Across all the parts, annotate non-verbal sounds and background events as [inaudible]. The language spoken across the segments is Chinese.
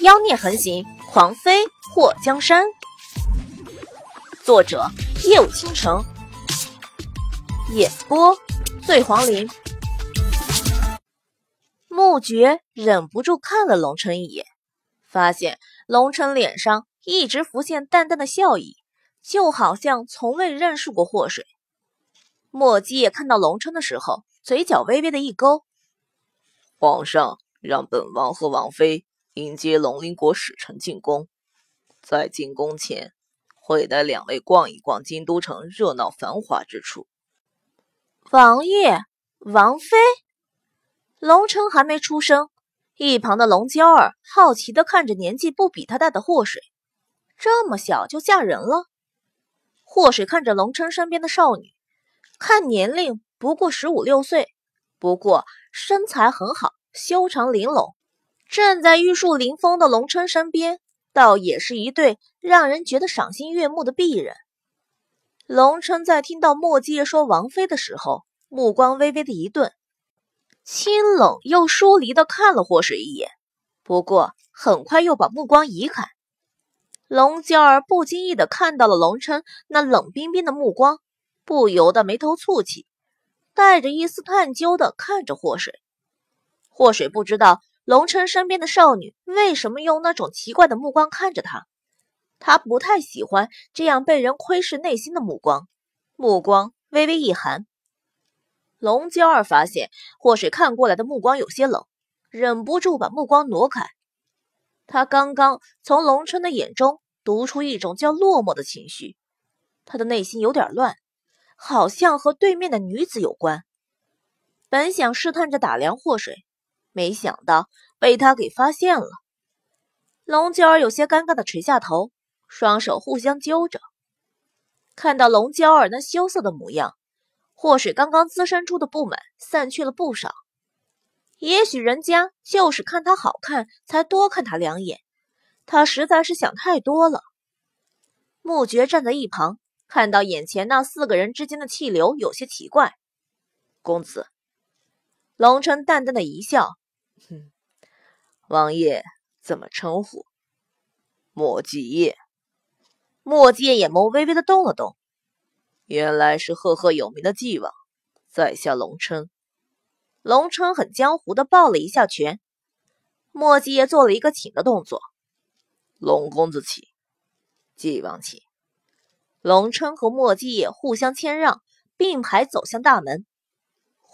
妖孽横行，狂妃祸江山。作者：夜舞倾城，演播：醉黄林。穆觉忍不住看了龙琛一眼，发现龙琛脸上一直浮现淡淡的笑意，就好像从未认识过祸水。莫姬也看到龙琛的时候，嘴角微微的一勾。皇上让本王和王妃。迎接龙鳞国使臣进宫，在进宫前会带两位逛一逛京都城热闹繁华之处。王爷、王妃，龙琛还没出声，一旁的龙娇儿好奇的看着年纪不比他大的祸水，这么小就嫁人了。祸水看着龙琛身边的少女，看年龄不过十五六岁，不过身材很好，修长玲珑。站在玉树临风的龙琛身边，倒也是一对让人觉得赏心悦目的璧人。龙琛在听到莫季说王妃的时候，目光微微的一顿，清冷又疏离的看了祸水一眼，不过很快又把目光移开。龙娇儿不经意的看到了龙琛那冷冰冰的目光，不由得眉头蹙起，带着一丝探究的看着祸水。祸水不知道。龙琛身边的少女为什么用那种奇怪的目光看着他？他不太喜欢这样被人窥视内心的目光，目光微微一寒。龙娇儿发现祸水看过来的目光有些冷，忍不住把目光挪开。他刚刚从龙琛的眼中读出一种叫落寞的情绪，他的内心有点乱，好像和对面的女子有关。本想试探着打量祸水。没想到被他给发现了，龙娇儿有些尴尬的垂下头，双手互相揪着。看到龙娇儿那羞涩的模样，祸水刚刚滋生出的不满散去了不少。也许人家就是看她好看才多看她两眼，他实在是想太多了。穆爵站在一旁，看到眼前那四个人之间的气流有些奇怪。公子，龙琛淡淡的一笑。哼，王爷怎么称呼？莫继业。莫继业眼眸微微的动了动，原来是赫赫有名的继王，在下龙琛。龙琛很江湖的抱了一下拳，莫继业做了一个请的动作。龙公子请，继王请。龙琛和莫继业互相谦让，并排走向大门。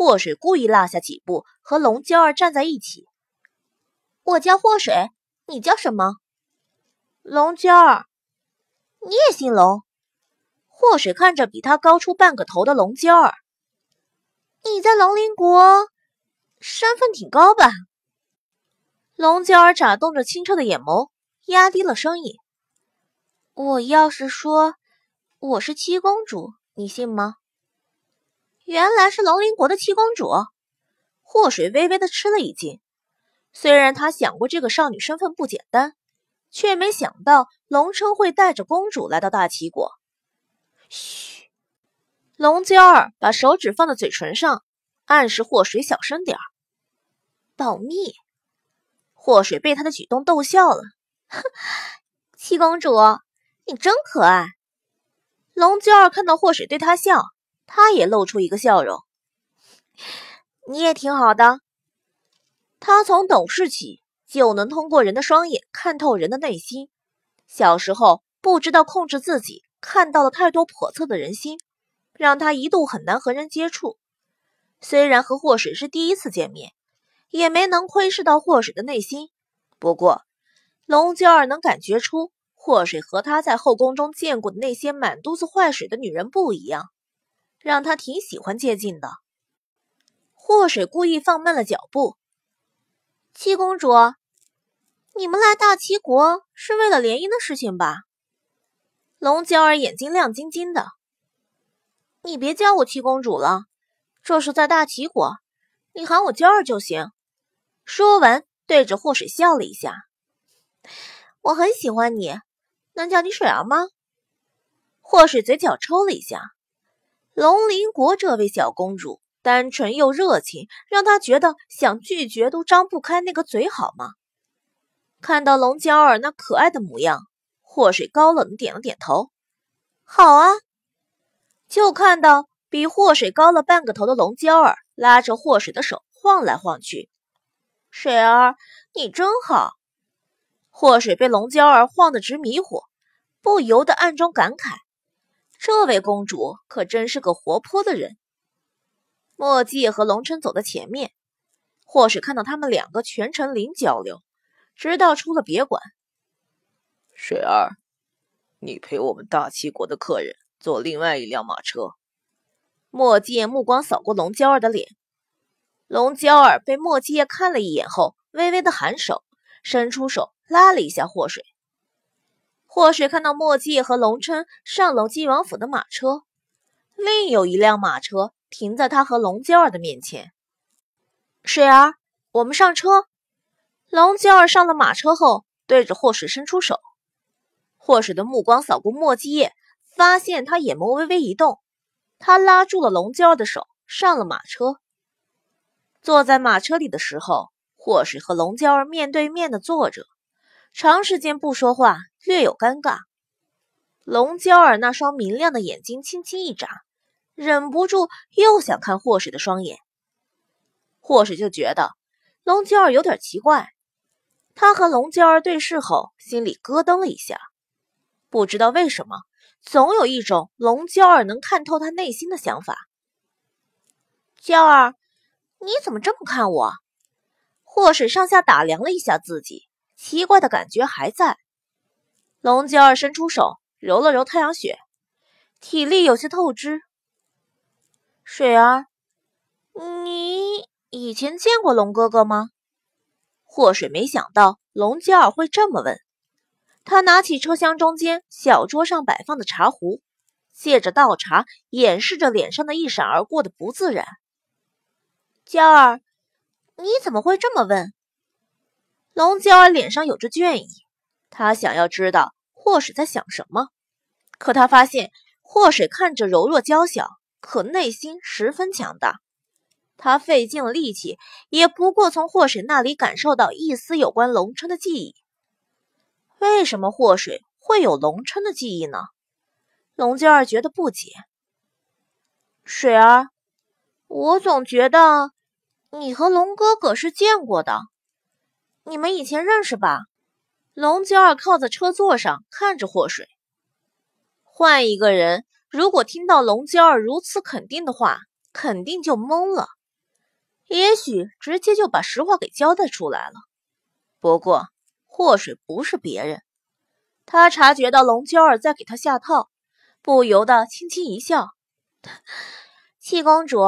祸水故意落下几步，和龙娇儿站在一起。我叫祸水，你叫什么？龙娇儿，你也姓龙？祸水看着比他高出半个头的龙娇儿，你在龙鳞国身份挺高吧？龙娇儿眨动着清澈的眼眸，压低了声音：“我要是说我是七公主，你信吗？”原来是龙鳞国的七公主，祸水微微的吃了一惊。虽然他想过这个少女身份不简单，却没想到龙琛会带着公主来到大齐国。嘘，龙娇儿把手指放在嘴唇上，暗示祸水小声点儿，保密。祸水被他的举动逗笑了，哼 [laughs] 七公主，你真可爱。龙娇儿看到祸水对他笑。他也露出一个笑容，你也挺好的。他从懂事起就能通过人的双眼看透人的内心。小时候不知道控制自己，看到了太多叵测的人心，让他一度很难和人接触。虽然和祸水是第一次见面，也没能窥视到祸水的内心。不过龙娇儿能感觉出，祸水和他在后宫中见过的那些满肚子坏水的女人不一样。让他挺喜欢接近的。祸水故意放慢了脚步。七公主，你们来大齐国是为了联姻的事情吧？龙娇儿眼睛亮晶晶的。你别叫我七公主了，这是在大齐国，你喊我娇儿就行。说完，对着祸水笑了一下。我很喜欢你，能叫你水儿吗？祸水嘴角抽了一下。龙鳞国这位小公主单纯又热情，让他觉得想拒绝都张不开那个嘴，好吗？看到龙娇儿那可爱的模样，祸水高冷的点了点头：“好啊。”就看到比祸水高了半个头的龙娇儿拉着祸水的手晃来晃去。水儿，你真好。祸水被龙娇儿晃得直迷糊，不由得暗中感慨：这位公主可真是个活泼的人。墨迹和龙琛走在前面，祸水看到他们两个全程零交流，直到出了别馆。水儿，你陪我们大齐国的客人。坐另外一辆马车，墨迹目光扫过龙娇儿的脸，龙娇儿被墨迹看了一眼后，微微的颔首，伸出手拉了一下祸水。祸水看到莫继业和龙琛上楼晋王府的马车，另有一辆马车停在他和龙娇儿的面前。水儿，我们上车。龙娇儿上了马车后，对着祸水伸出手，祸水的目光扫过莫继业。发现他眼眸微微一动，他拉住了龙娇儿的手，上了马车。坐在马车里的时候，霍水和龙娇儿面对面的坐着，长时间不说话，略有尴尬。龙娇儿那双明亮的眼睛轻轻一眨，忍不住又想看霍水的双眼。霍水就觉得龙娇儿有点奇怪，他和龙娇儿对视后，心里咯噔了一下，不知道为什么。总有一种龙娇儿能看透他内心的想法。娇儿，你怎么这么看我？祸水上下打量了一下自己，奇怪的感觉还在。龙娇儿伸出手揉了揉太阳穴，体力有些透支。水儿，你以前见过龙哥哥吗？祸水没想到龙娇儿会这么问。他拿起车厢中间小桌上摆放的茶壶，借着倒茶掩饰着脸上的一闪而过的不自然。娇儿，你怎么会这么问？龙娇儿脸上有着倦意，他想要知道祸水在想什么，可他发现祸水看着柔弱娇小，可内心十分强大。他费尽了力气，也不过从祸水那里感受到一丝有关龙琛的记忆。为什么祸水会有龙琛的记忆呢？龙娇儿觉得不解。水儿，我总觉得你和龙哥哥是见过的，你们以前认识吧？龙娇儿靠在车座上看着祸水。换一个人，如果听到龙娇儿如此肯定的话，肯定就懵了，也许直接就把实话给交代出来了。不过。祸水不是别人，他察觉到龙娇儿在给他下套，不由得轻轻一笑：“ [laughs] 七公主，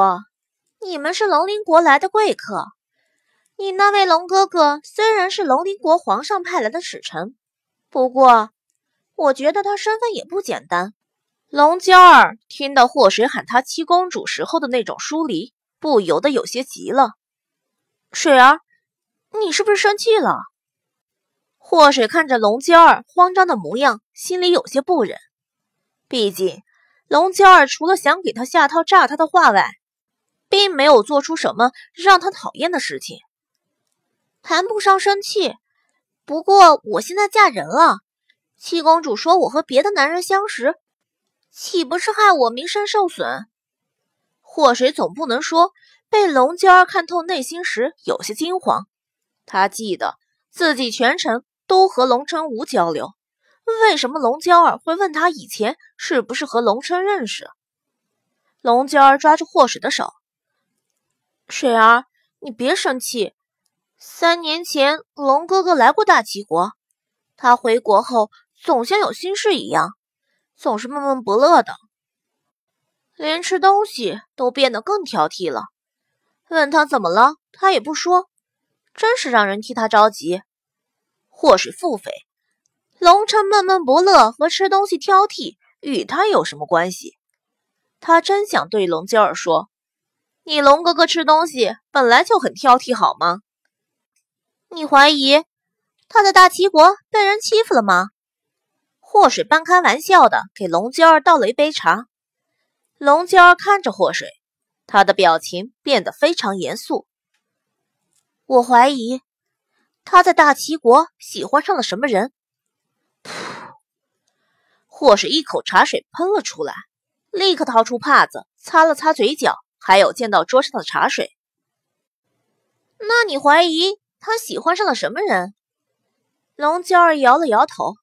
你们是龙鳞国来的贵客。你那位龙哥哥虽然是龙鳞国皇上派来的使臣，不过我觉得他身份也不简单。”龙娇儿听到祸水喊她七公主时候的那种疏离，不由得有些急了：“水儿，你是不是生气了？”祸水看着龙娇儿慌张的模样，心里有些不忍。毕竟，龙娇儿除了想给他下套诈他的话外，并没有做出什么让他讨厌的事情。谈不上生气，不过我现在嫁人了，七公主说我和别的男人相识，岂不是害我名声受损？祸水总不能说被龙娇儿看透内心时有些惊慌。他记得自己全程。都和龙琛无交流，为什么龙娇儿会问他以前是不是和龙琛认识？龙娇儿抓住祸水的手：“水儿，你别生气。三年前龙哥哥来过大齐国，他回国后总像有心事一样，总是闷闷不乐的，连吃东西都变得更挑剔了。问他怎么了，他也不说，真是让人替他着急。”祸水腹诽，龙琛闷闷不乐和吃东西挑剔与他有什么关系？他真想对龙娇儿说：“你龙哥哥吃东西本来就很挑剔，好吗？你怀疑他在大齐国被人欺负了吗？”祸水半开玩笑的给龙娇儿倒了一杯茶。龙娇儿看着祸水，他的表情变得非常严肃。我怀疑。他在大齐国喜欢上了什么人？噗！或是一口茶水喷了出来，立刻掏出帕子擦了擦嘴角，还有溅到桌上的茶水。那你怀疑他喜欢上了什么人？龙娇儿摇了摇头。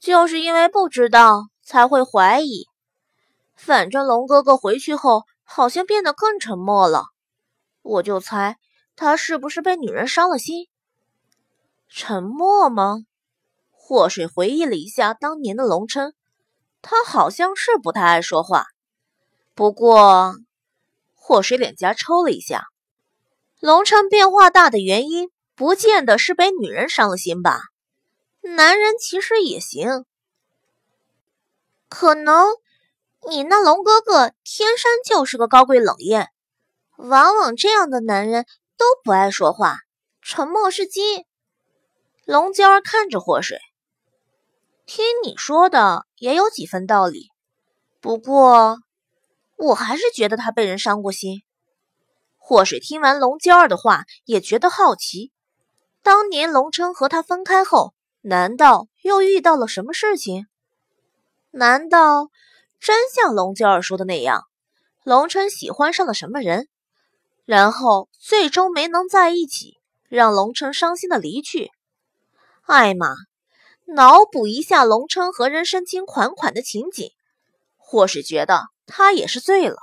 就是因为不知道才会怀疑。反正龙哥哥回去后好像变得更沉默了，我就猜他是不是被女人伤了心。沉默吗？祸水回忆了一下当年的龙琛，他好像是不太爱说话。不过，祸水脸颊抽了一下。龙城变化大的原因，不见得是被女人伤了心吧？男人其实也行。可能你那龙哥哥天生就是个高贵冷艳，往往这样的男人都不爱说话，沉默是金。龙娇儿看着祸水，听你说的也有几分道理，不过我还是觉得他被人伤过心。祸水听完龙娇儿的话，也觉得好奇。当年龙琛和他分开后，难道又遇到了什么事情？难道真像龙娇儿说的那样，龙琛喜欢上了什么人，然后最终没能在一起，让龙琛伤心的离去？艾玛，脑补一下龙琛和人深情款款的情景，或是觉得他也是醉了。